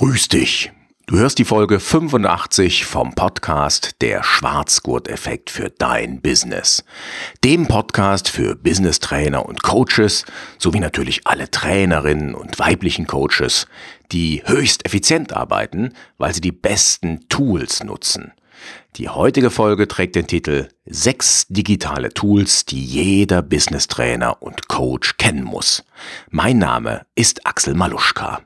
Grüß dich. Du hörst die Folge 85 vom Podcast Der Schwarzgurt-Effekt für dein Business. Dem Podcast für Business-Trainer und Coaches sowie natürlich alle Trainerinnen und weiblichen Coaches, die höchst effizient arbeiten, weil sie die besten Tools nutzen. Die heutige Folge trägt den Titel Sechs digitale Tools, die jeder Business-Trainer und Coach kennen muss. Mein Name ist Axel Maluschka.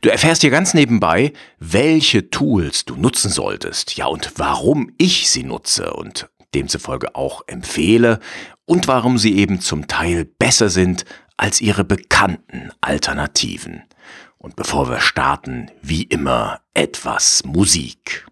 Du erfährst hier ganz nebenbei, welche Tools du nutzen solltest, ja und warum ich sie nutze und demzufolge auch empfehle und warum sie eben zum Teil besser sind als ihre bekannten Alternativen. Und bevor wir starten, wie immer etwas Musik.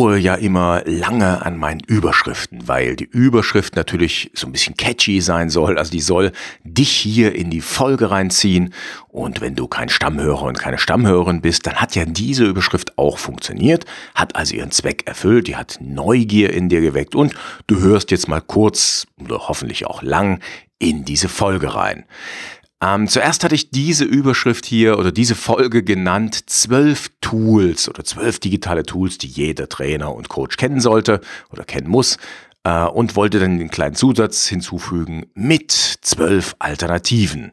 Baue ja immer lange an meinen Überschriften, weil die Überschrift natürlich so ein bisschen catchy sein soll. Also die soll dich hier in die Folge reinziehen. Und wenn du kein Stammhörer und keine Stammhörerin bist, dann hat ja diese Überschrift auch funktioniert, hat also ihren Zweck erfüllt, die hat Neugier in dir geweckt und du hörst jetzt mal kurz oder hoffentlich auch lang in diese Folge rein. Ähm, zuerst hatte ich diese Überschrift hier oder diese Folge genannt, zwölf Tools oder zwölf digitale Tools, die jeder Trainer und Coach kennen sollte oder kennen muss äh, und wollte dann den kleinen Zusatz hinzufügen mit zwölf Alternativen.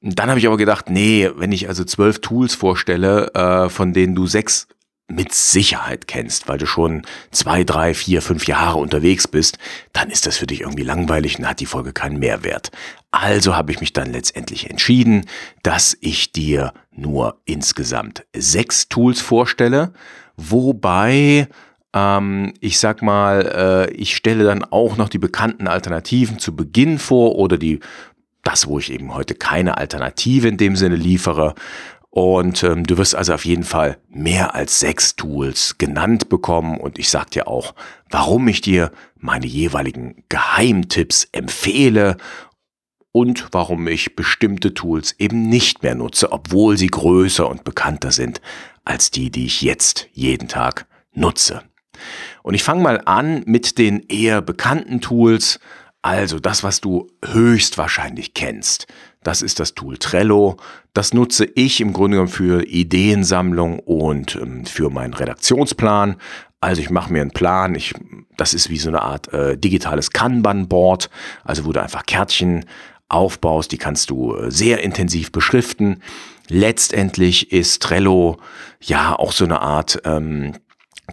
Dann habe ich aber gedacht, nee, wenn ich also zwölf Tools vorstelle, äh, von denen du sechs mit Sicherheit kennst, weil du schon zwei, drei, vier, fünf Jahre unterwegs bist, dann ist das für dich irgendwie langweilig und hat die Folge keinen Mehrwert. Also habe ich mich dann letztendlich entschieden, dass ich dir nur insgesamt sechs Tools vorstelle, wobei ähm, ich sag mal, äh, ich stelle dann auch noch die bekannten Alternativen zu Beginn vor oder die das, wo ich eben heute keine Alternative in dem Sinne liefere. Und ähm, du wirst also auf jeden Fall mehr als sechs Tools genannt bekommen. Und ich sag dir auch, warum ich dir meine jeweiligen Geheimtipps empfehle und warum ich bestimmte Tools eben nicht mehr nutze, obwohl sie größer und bekannter sind als die, die ich jetzt jeden Tag nutze. Und ich fange mal an mit den eher bekannten Tools, also das, was du höchstwahrscheinlich kennst. Das ist das Tool Trello. Das nutze ich im Grunde genommen für Ideensammlung und ähm, für meinen Redaktionsplan. Also ich mache mir einen Plan. Ich, das ist wie so eine Art äh, digitales Kanban-Board, also wo du einfach Kärtchen aufbaust. Die kannst du äh, sehr intensiv beschriften. Letztendlich ist Trello ja auch so eine Art ähm,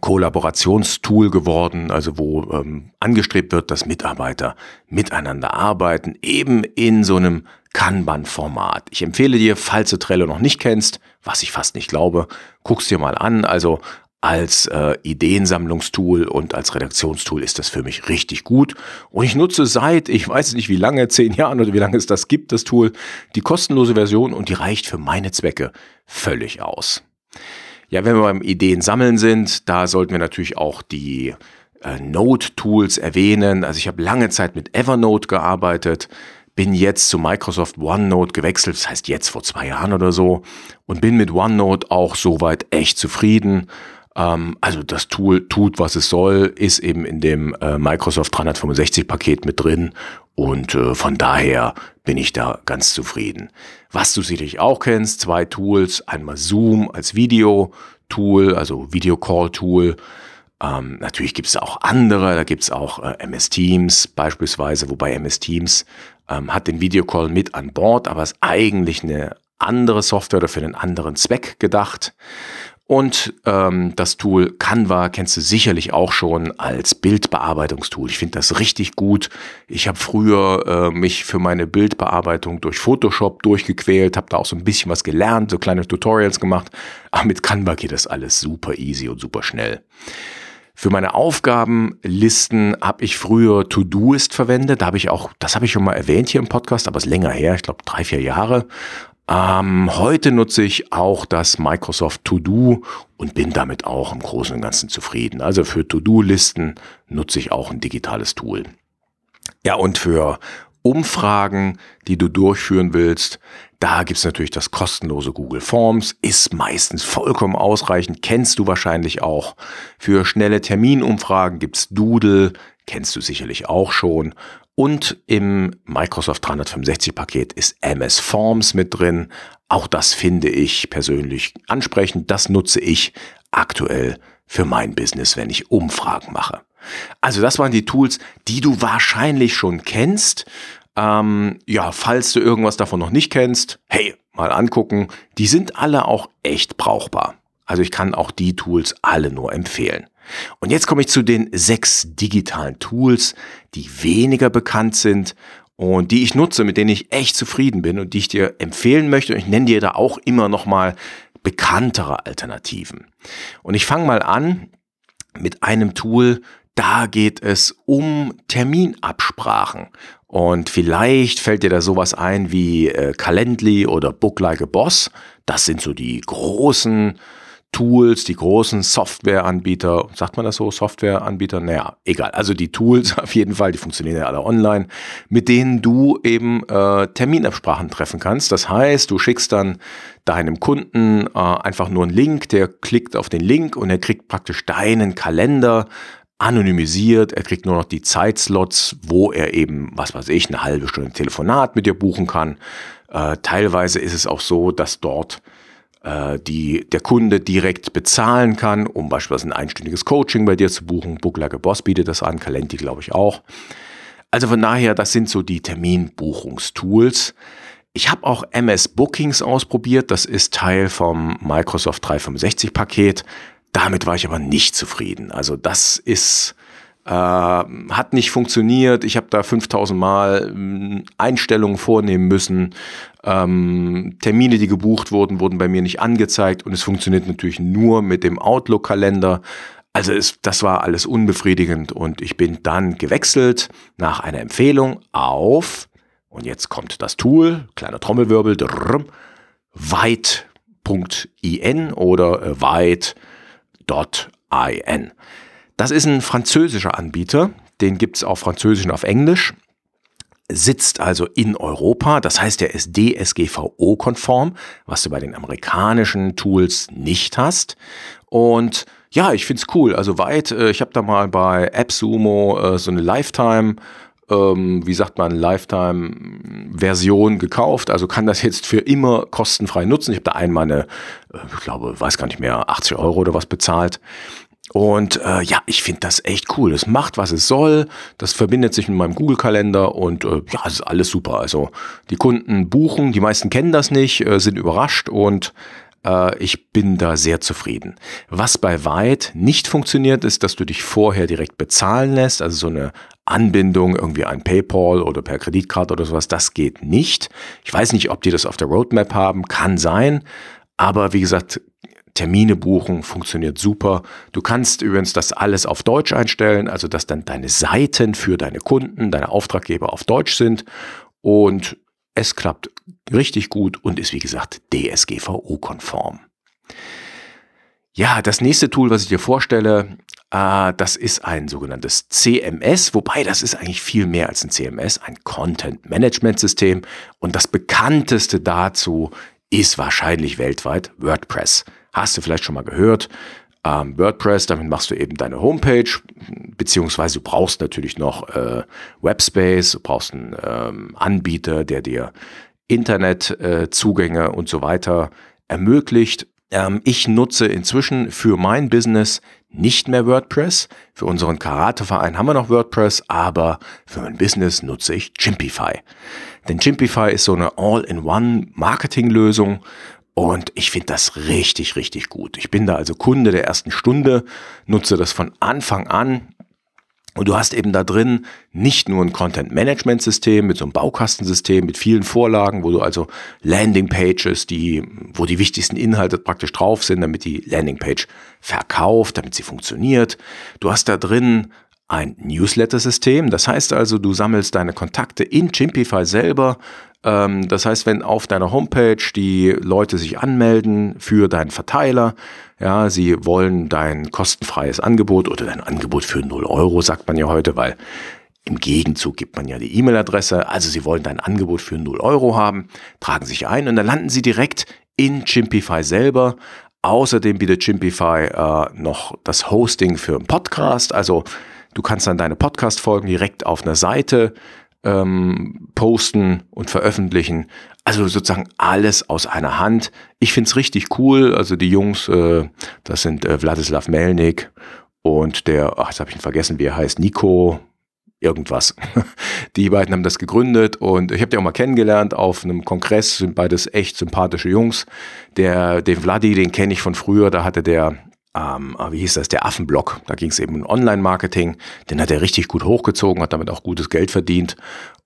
Kollaborationstool geworden, also wo ähm, angestrebt wird, dass Mitarbeiter miteinander arbeiten, eben in so einem Kanban-Format. Ich empfehle dir, falls du Trello noch nicht kennst, was ich fast nicht glaube, guck's dir mal an. Also als äh, Ideensammlungstool und als Redaktionstool ist das für mich richtig gut. Und ich nutze seit, ich weiß nicht wie lange, zehn Jahren oder wie lange es das gibt, das Tool, die kostenlose Version und die reicht für meine Zwecke völlig aus. Ja, wenn wir beim Ideen sammeln sind, da sollten wir natürlich auch die äh, Note-Tools erwähnen. Also ich habe lange Zeit mit Evernote gearbeitet, bin jetzt zu Microsoft OneNote gewechselt, das heißt jetzt vor zwei Jahren oder so, und bin mit OneNote auch soweit echt zufrieden. Ähm, also das Tool tut, was es soll, ist eben in dem äh, Microsoft 365 Paket mit drin und äh, von daher bin ich da ganz zufrieden. Was du sicherlich auch kennst, zwei Tools, einmal Zoom als Video-Tool, also Video-Call-Tool. Ähm, natürlich gibt es auch andere, da gibt es auch äh, MS Teams beispielsweise, wobei MS Teams ähm, hat den Videocall mit an Bord, aber ist eigentlich eine andere Software oder für einen anderen Zweck gedacht. Und ähm, das Tool Canva kennst du sicherlich auch schon als Bildbearbeitungstool. Ich finde das richtig gut. Ich habe früher äh, mich für meine Bildbearbeitung durch Photoshop durchgequält, habe da auch so ein bisschen was gelernt, so kleine Tutorials gemacht. Aber mit Canva geht das alles super easy und super schnell. Für meine Aufgabenlisten habe ich früher Todoist verwendet. Da habe ich auch, das habe ich schon mal erwähnt hier im Podcast, aber es ist länger her, ich glaube drei, vier Jahre. Ähm, heute nutze ich auch das Microsoft To-Do und bin damit auch im Großen und Ganzen zufrieden. Also für To-Do-Listen nutze ich auch ein digitales Tool. Ja, und für Umfragen, die du durchführen willst, da gibt's natürlich das kostenlose Google Forms, ist meistens vollkommen ausreichend, kennst du wahrscheinlich auch. Für schnelle Terminumfragen gibt's Doodle, kennst du sicherlich auch schon. Und im Microsoft 365 Paket ist MS Forms mit drin. Auch das finde ich persönlich ansprechend. Das nutze ich aktuell für mein Business, wenn ich Umfragen mache. Also das waren die Tools, die du wahrscheinlich schon kennst. Ähm, ja, falls du irgendwas davon noch nicht kennst, hey, mal angucken. Die sind alle auch echt brauchbar. Also ich kann auch die Tools alle nur empfehlen. Und jetzt komme ich zu den sechs digitalen Tools, die weniger bekannt sind und die ich nutze, mit denen ich echt zufrieden bin und die ich dir empfehlen möchte. Und ich nenne dir da auch immer noch mal bekanntere Alternativen. Und ich fange mal an mit einem Tool, da geht es um Terminabsprachen. Und vielleicht fällt dir da sowas ein wie äh, Calendly oder Book Like a Boss. Das sind so die großen Tools, die großen Softwareanbieter, sagt man das so, Softwareanbieter? Naja, egal. Also die Tools auf jeden Fall, die funktionieren ja alle online, mit denen du eben äh, Terminabsprachen treffen kannst. Das heißt, du schickst dann deinem Kunden äh, einfach nur einen Link, der klickt auf den Link und er kriegt praktisch deinen Kalender anonymisiert. Er kriegt nur noch die Zeitslots, wo er eben, was weiß ich, eine halbe Stunde Telefonat mit dir buchen kann. Äh, teilweise ist es auch so, dass dort die der Kunde direkt bezahlen kann, um beispielsweise ein einstündiges Coaching bei dir zu buchen. Book Like a Boss bietet das an, Calenti glaube ich auch. Also von daher, das sind so die Terminbuchungstools. Ich habe auch MS Bookings ausprobiert, das ist Teil vom Microsoft 365 Paket. Damit war ich aber nicht zufrieden. Also das ist äh, hat nicht funktioniert. Ich habe da 5000 Mal äh, Einstellungen vornehmen müssen. Ähm, Termine, die gebucht wurden, wurden bei mir nicht angezeigt und es funktioniert natürlich nur mit dem Outlook-Kalender. Also es, das war alles unbefriedigend und ich bin dann gewechselt nach einer Empfehlung auf, und jetzt kommt das Tool, kleiner Trommelwirbel, weit.in oder äh, weit.in. Das ist ein französischer Anbieter, den gibt es auf Französisch und auf Englisch, sitzt also in Europa, das heißt, er ist DSGVO-konform, was du bei den amerikanischen Tools nicht hast. Und ja, ich finde es cool. Also weit, äh, ich habe da mal bei AppSumo äh, so eine Lifetime ähm, wie sagt man, Lifetime-Version gekauft. Also kann das jetzt für immer kostenfrei nutzen. Ich habe da einmal eine, äh, ich glaube, weiß gar nicht mehr, 80 Euro oder was bezahlt. Und äh, ja, ich finde das echt cool. Es macht, was es soll. Das verbindet sich mit meinem Google-Kalender und äh, ja, es ist alles super. Also die Kunden buchen, die meisten kennen das nicht, äh, sind überrascht und äh, ich bin da sehr zufrieden. Was bei Weit nicht funktioniert, ist, dass du dich vorher direkt bezahlen lässt. Also so eine Anbindung, irgendwie ein PayPal oder per Kreditkarte oder sowas, das geht nicht. Ich weiß nicht, ob die das auf der Roadmap haben, kann sein. Aber wie gesagt, Termine buchen, funktioniert super. Du kannst übrigens das alles auf Deutsch einstellen, also dass dann deine Seiten für deine Kunden, deine Auftraggeber auf Deutsch sind und es klappt richtig gut und ist wie gesagt DSGVO-konform. Ja, das nächste Tool, was ich dir vorstelle, äh, das ist ein sogenanntes CMS, wobei das ist eigentlich viel mehr als ein CMS, ein Content Management System und das bekannteste dazu ist wahrscheinlich weltweit WordPress. Hast du vielleicht schon mal gehört. Ähm, WordPress, damit machst du eben deine Homepage, beziehungsweise du brauchst natürlich noch äh, Webspace, du brauchst einen ähm, Anbieter, der dir Internetzugänge äh, und so weiter ermöglicht. Ähm, ich nutze inzwischen für mein Business nicht mehr WordPress. Für unseren Karateverein haben wir noch WordPress, aber für mein Business nutze ich Chimpify. Denn Chimpify ist so eine All-in-One Marketinglösung Und ich finde das richtig, richtig gut. Ich bin da also Kunde der ersten Stunde, nutze das von Anfang an. Und du hast eben da drin nicht nur ein Content-Management-System mit so einem Baukastensystem mit vielen Vorlagen, wo du also Landing-Pages, die, wo die wichtigsten Inhalte praktisch drauf sind, damit die Landing-Page verkauft, damit sie funktioniert. Du hast da drin ein Newsletter-System. Das heißt also, du sammelst deine Kontakte in Chimpify selber. Ähm, das heißt, wenn auf deiner Homepage die Leute sich anmelden für deinen Verteiler, ja, sie wollen dein kostenfreies Angebot oder dein Angebot für 0 Euro, sagt man ja heute, weil im Gegenzug gibt man ja die E-Mail-Adresse. Also sie wollen dein Angebot für 0 Euro haben, tragen sich ein und dann landen sie direkt in Chimpify selber. Außerdem bietet Chimpify äh, noch das Hosting für einen Podcast. Also Du kannst dann deine Podcast-Folgen direkt auf einer Seite ähm, posten und veröffentlichen. Also sozusagen alles aus einer Hand. Ich find's richtig cool. Also die Jungs, äh, das sind äh, Wladislav Melnik und der, ach, jetzt habe ich ihn vergessen, wie er heißt, Nico irgendwas. Die beiden haben das gegründet und ich habe die auch mal kennengelernt auf einem Kongress, sind beides echt sympathische Jungs. Der, den Vladi, den kenne ich von früher, da hatte der ähm, wie hieß das, der Affenblock. Da ging es eben um Online-Marketing. Den hat er richtig gut hochgezogen, hat damit auch gutes Geld verdient.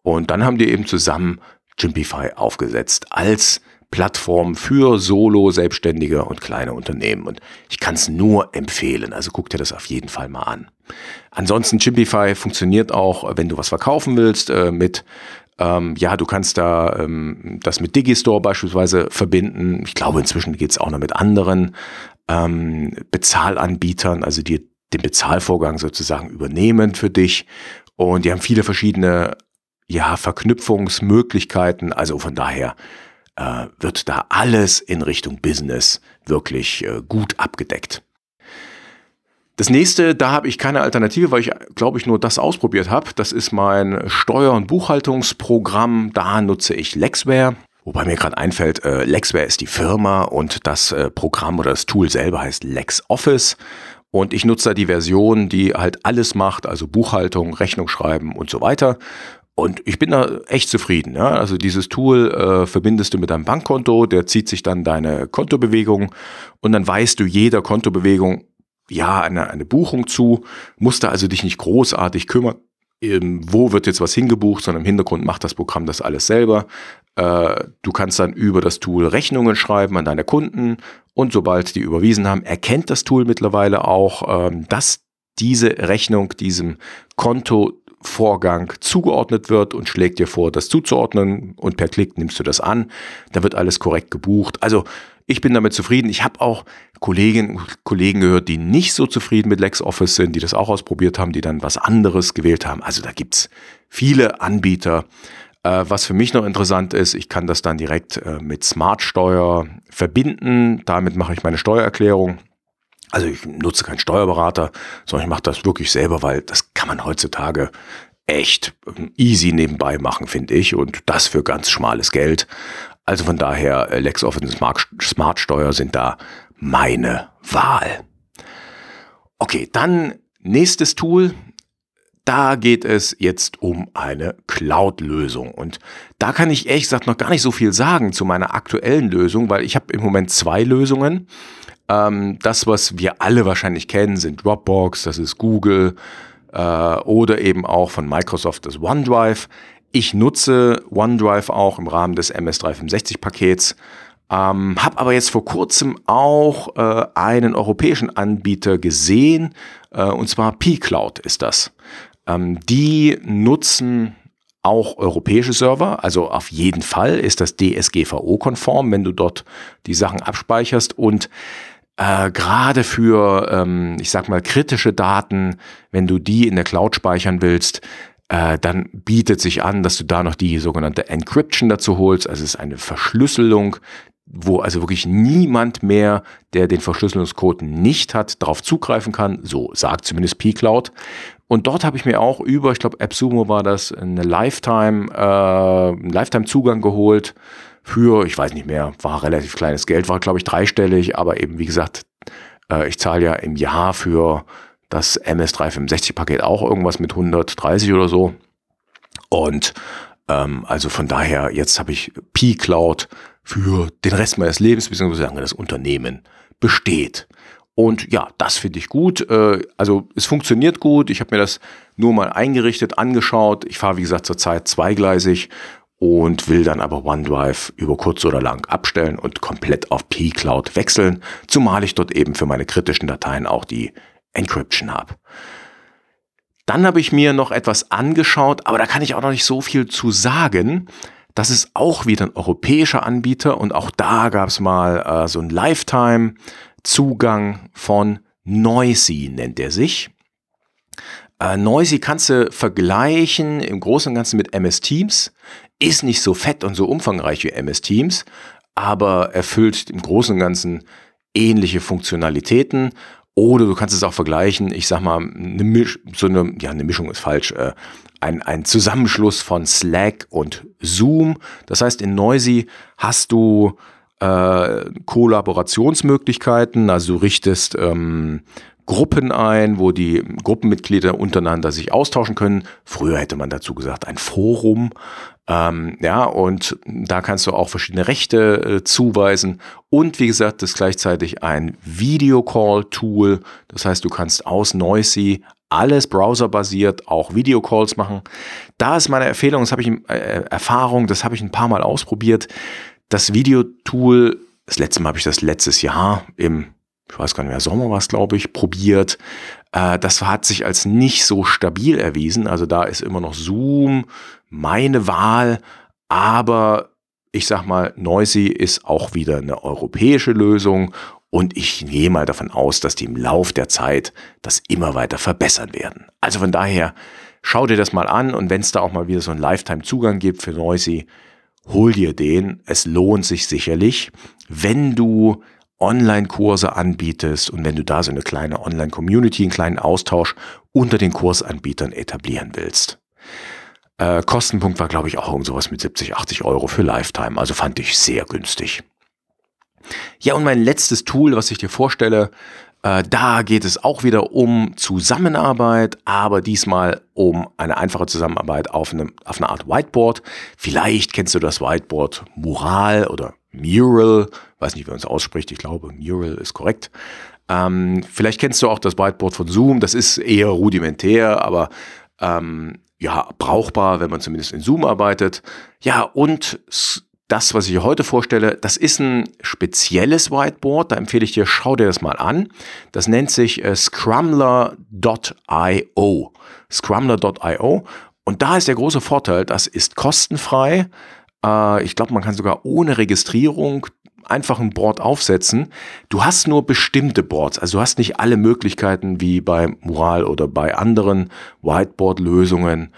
Und dann haben die eben zusammen Jimpify aufgesetzt als Plattform für Solo-Selbstständige und kleine Unternehmen. Und ich kann es nur empfehlen. Also guck dir das auf jeden Fall mal an. Ansonsten Jimpify funktioniert auch, wenn du was verkaufen willst, äh, mit ähm, ja, du kannst da ähm, das mit Digistore beispielsweise verbinden. Ich glaube, inzwischen geht es auch noch mit anderen ähm, Bezahlanbietern, also die den Bezahlvorgang sozusagen übernehmen für dich. Und die haben viele verschiedene ja, Verknüpfungsmöglichkeiten. Also von daher äh, wird da alles in Richtung Business wirklich äh, gut abgedeckt. Das nächste, da habe ich keine Alternative, weil ich, glaube ich, nur das ausprobiert habe. Das ist mein Steuer- und Buchhaltungsprogramm. Da nutze ich Lexware. Wobei mir gerade einfällt, äh, Lexware ist die Firma und das äh, Programm oder das Tool selber heißt LexOffice. Und ich nutze da die Version, die halt alles macht, also Buchhaltung, Rechnung schreiben und so weiter. Und ich bin da echt zufrieden. Ja? Also dieses Tool äh, verbindest du mit deinem Bankkonto, der zieht sich dann deine Kontobewegung und dann weißt du jeder Kontobewegung, ja, eine, eine Buchung zu, musst da also dich nicht großartig kümmern, wo wird jetzt was hingebucht, sondern im Hintergrund macht das Programm das alles selber. Äh, du kannst dann über das Tool Rechnungen schreiben an deine Kunden und sobald die überwiesen haben, erkennt das Tool mittlerweile auch, ähm, dass diese Rechnung diesem Kontovorgang zugeordnet wird und schlägt dir vor, das zuzuordnen und per Klick nimmst du das an. Da wird alles korrekt gebucht. Also ich bin damit zufrieden. Ich habe auch Kolleginnen und Kollegen gehört, die nicht so zufrieden mit LexOffice sind, die das auch ausprobiert haben, die dann was anderes gewählt haben. Also da gibt's viele Anbieter. Äh, was für mich noch interessant ist, ich kann das dann direkt äh, mit Smartsteuer verbinden. Damit mache ich meine Steuererklärung. Also ich nutze keinen Steuerberater, sondern ich mache das wirklich selber, weil das kann man heutzutage echt ähm, easy nebenbei machen, finde ich. Und das für ganz schmales Geld. Also von daher, äh, LexOffice und Smart Steuer sind da meine Wahl. Okay, dann nächstes Tool. Da geht es jetzt um eine Cloud-Lösung. Und da kann ich ehrlich gesagt noch gar nicht so viel sagen zu meiner aktuellen Lösung, weil ich habe im Moment zwei Lösungen. Ähm, das, was wir alle wahrscheinlich kennen, sind Dropbox, das ist Google äh, oder eben auch von Microsoft das OneDrive. Ich nutze OneDrive auch im Rahmen des MS365-Pakets, ähm, habe aber jetzt vor kurzem auch äh, einen europäischen Anbieter gesehen, äh, und zwar pCloud ist das. Ähm, die nutzen auch europäische Server, also auf jeden Fall ist das DSGVO-konform, wenn du dort die Sachen abspeicherst und äh, gerade für, ähm, ich sag mal, kritische Daten, wenn du die in der Cloud speichern willst, äh, dann bietet sich an, dass du da noch die sogenannte Encryption dazu holst. Also es ist eine Verschlüsselung, wo also wirklich niemand mehr, der den Verschlüsselungscode nicht hat, darauf zugreifen kann. So sagt zumindest pCloud. Und dort habe ich mir auch über, ich glaube, AppSumo war das, eine Lifetime, äh, Lifetime-Zugang geholt für, ich weiß nicht mehr, war relativ kleines Geld, war glaube ich dreistellig, aber eben wie gesagt, äh, ich zahle ja im Jahr für das MS365-Paket auch irgendwas mit 130 oder so. Und ähm, also von daher, jetzt habe ich P-Cloud für den Rest meines Lebens, beziehungsweise solange das Unternehmen besteht. Und ja, das finde ich gut. Äh, also es funktioniert gut. Ich habe mir das nur mal eingerichtet, angeschaut. Ich fahre, wie gesagt, zurzeit zweigleisig und will dann aber OneDrive über kurz oder lang abstellen und komplett auf P-Cloud wechseln, zumal ich dort eben für meine kritischen Dateien auch die Encryption habe. Dann habe ich mir noch etwas angeschaut, aber da kann ich auch noch nicht so viel zu sagen. Das ist auch wieder ein europäischer Anbieter und auch da gab es mal äh, so ein Lifetime-Zugang von Noisy, nennt er sich. Äh, Noisy kannst du vergleichen im Großen und Ganzen mit MS Teams. Ist nicht so fett und so umfangreich wie MS Teams, aber erfüllt im Großen und Ganzen ähnliche Funktionalitäten. Oder du kannst es auch vergleichen, ich sag mal, eine Misch, so eine, ja, eine Mischung ist falsch, äh, ein, ein Zusammenschluss von Slack und Zoom. Das heißt, in Noisy hast du äh, Kollaborationsmöglichkeiten, also du richtest ähm, Gruppen ein, wo die Gruppenmitglieder untereinander sich austauschen können. Früher hätte man dazu gesagt ein Forum. Ähm, ja, und da kannst du auch verschiedene Rechte äh, zuweisen. Und wie gesagt, das ist gleichzeitig ein Videocall-Tool. Das heißt, du kannst aus Noisy alles browserbasiert auch Videocalls machen. Da ist meine Empfehlung, das habe ich äh, Erfahrung, das habe ich ein paar Mal ausprobiert. Das Videotool, das letzte Mal habe ich das letztes Jahr im ich weiß gar nicht mehr, Sommer war es, glaube ich, probiert. Äh, das hat sich als nicht so stabil erwiesen. Also da ist immer noch Zoom meine Wahl, aber ich sag mal, Noisy ist auch wieder eine europäische Lösung und ich gehe mal davon aus, dass die im Lauf der Zeit das immer weiter verbessern werden. Also von daher, schau dir das mal an und wenn es da auch mal wieder so einen Lifetime-Zugang gibt für Noisy, hol dir den. Es lohnt sich sicherlich, wenn du Online-Kurse anbietest und wenn du da so eine kleine Online-Community, einen kleinen Austausch unter den Kursanbietern etablieren willst. Äh, Kostenpunkt war, glaube ich, auch irgend sowas mit 70, 80 Euro für Lifetime. Also fand ich sehr günstig. Ja, und mein letztes Tool, was ich dir vorstelle, äh, da geht es auch wieder um Zusammenarbeit, aber diesmal um eine einfache Zusammenarbeit auf, eine, auf eine Art Whiteboard. Vielleicht kennst du das Whiteboard Mural oder Mural, weiß nicht, wie man es ausspricht, ich glaube, Mural ist korrekt. Ähm, vielleicht kennst du auch das Whiteboard von Zoom, das ist eher rudimentär, aber ähm, ja, brauchbar, wenn man zumindest in Zoom arbeitet. Ja, und das, was ich hier heute vorstelle, das ist ein spezielles Whiteboard. Da empfehle ich dir, schau dir das mal an. Das nennt sich äh, Scrumler.io. Scrumler.io. Und da ist der große Vorteil, das ist kostenfrei. Äh, ich glaube, man kann sogar ohne Registrierung einfach ein Board aufsetzen. Du hast nur bestimmte Boards, also du hast nicht alle Möglichkeiten wie bei Mural oder bei anderen Whiteboard-Lösungen.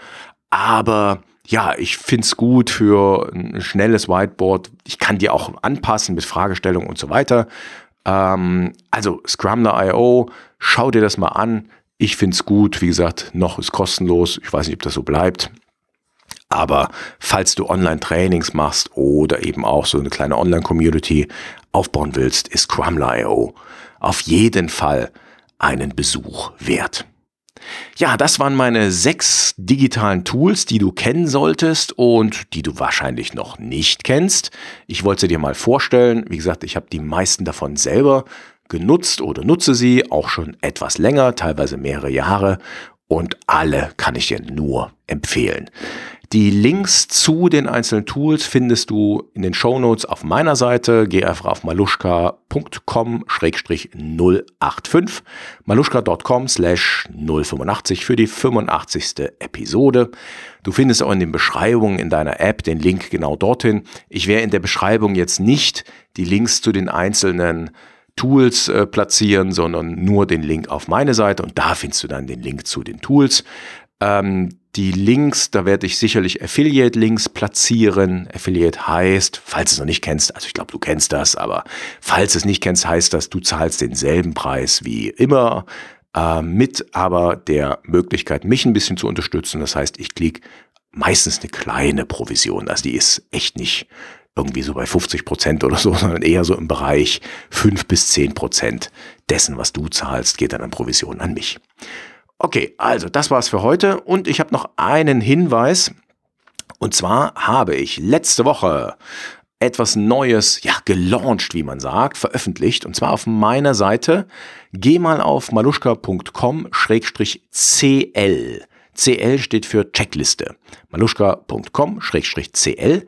Aber ja, ich find's gut für ein schnelles Whiteboard. Ich kann die auch anpassen mit Fragestellungen und so weiter. Ähm, also Scrumler.io, schau dir das mal an. Ich find's gut. Wie gesagt, noch ist kostenlos. Ich weiß nicht, ob das so bleibt. Aber falls du Online-Trainings machst oder eben auch so eine kleine Online-Community aufbauen willst, ist Scrumler.io auf jeden Fall einen Besuch wert. Ja, das waren meine sechs digitalen Tools, die du kennen solltest und die du wahrscheinlich noch nicht kennst. Ich wollte sie dir mal vorstellen. Wie gesagt, ich habe die meisten davon selber genutzt oder nutze sie auch schon etwas länger, teilweise mehrere Jahre und alle kann ich dir nur empfehlen. Die Links zu den einzelnen Tools findest du in den Show Notes auf meiner Seite. Geh einfach auf maluschka.com-085, maluschka.com slash 085 für die 85. Episode. Du findest auch in den Beschreibungen in deiner App den Link genau dorthin. Ich werde in der Beschreibung jetzt nicht die Links zu den einzelnen Tools äh, platzieren, sondern nur den Link auf meine Seite und da findest du dann den Link zu den Tools. Ähm, die Links, da werde ich sicherlich Affiliate-Links platzieren. Affiliate heißt, falls du es noch nicht kennst, also ich glaube, du kennst das, aber falls du es nicht kennst, heißt das, du zahlst denselben Preis wie immer, äh, mit aber der Möglichkeit, mich ein bisschen zu unterstützen. Das heißt, ich kriege meistens eine kleine Provision. Also die ist echt nicht irgendwie so bei 50 Prozent oder so, sondern eher so im Bereich 5 bis 10 Prozent dessen, was du zahlst, geht dann an Provision an mich. Okay, also das war's für heute und ich habe noch einen Hinweis. Und zwar habe ich letzte Woche etwas Neues, ja, gelauncht, wie man sagt, veröffentlicht. Und zwar auf meiner Seite. Geh mal auf maluschka.com-cl. CL steht für Checkliste. maluschka.com-cl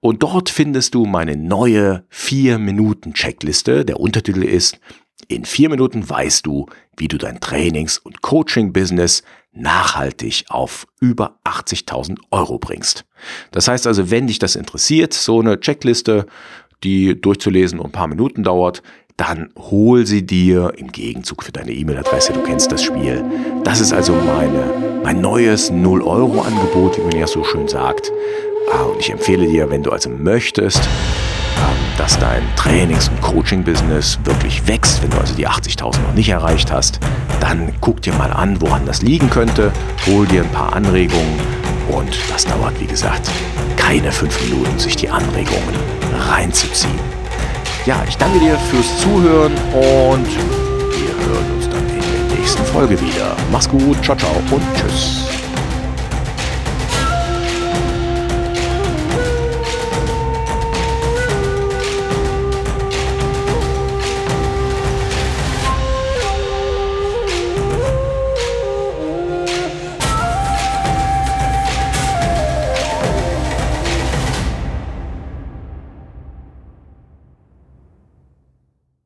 und dort findest du meine neue 4-Minuten-Checkliste. Der Untertitel ist In 4 Minuten weißt du, wie du dein Trainings- und Coaching-Business nachhaltig auf über 80.000 Euro bringst. Das heißt also, wenn dich das interessiert, so eine Checkliste, die durchzulesen und ein paar Minuten dauert, dann hol sie dir im Gegenzug für deine E-Mail-Adresse. Du kennst das Spiel. Das ist also meine, mein neues 0-Euro-Angebot, wie man ja so schön sagt. Ah, und ich empfehle dir, wenn du also möchtest, dass dein Trainings- und Coaching-Business wirklich wächst, wenn du also die 80.000 noch nicht erreicht hast, dann guck dir mal an, woran das liegen könnte, hol dir ein paar Anregungen und das dauert, wie gesagt, keine fünf Minuten, sich die Anregungen reinzuziehen. Ja, ich danke dir fürs Zuhören und wir hören uns dann in der nächsten Folge wieder. Mach's gut, ciao, ciao und tschüss.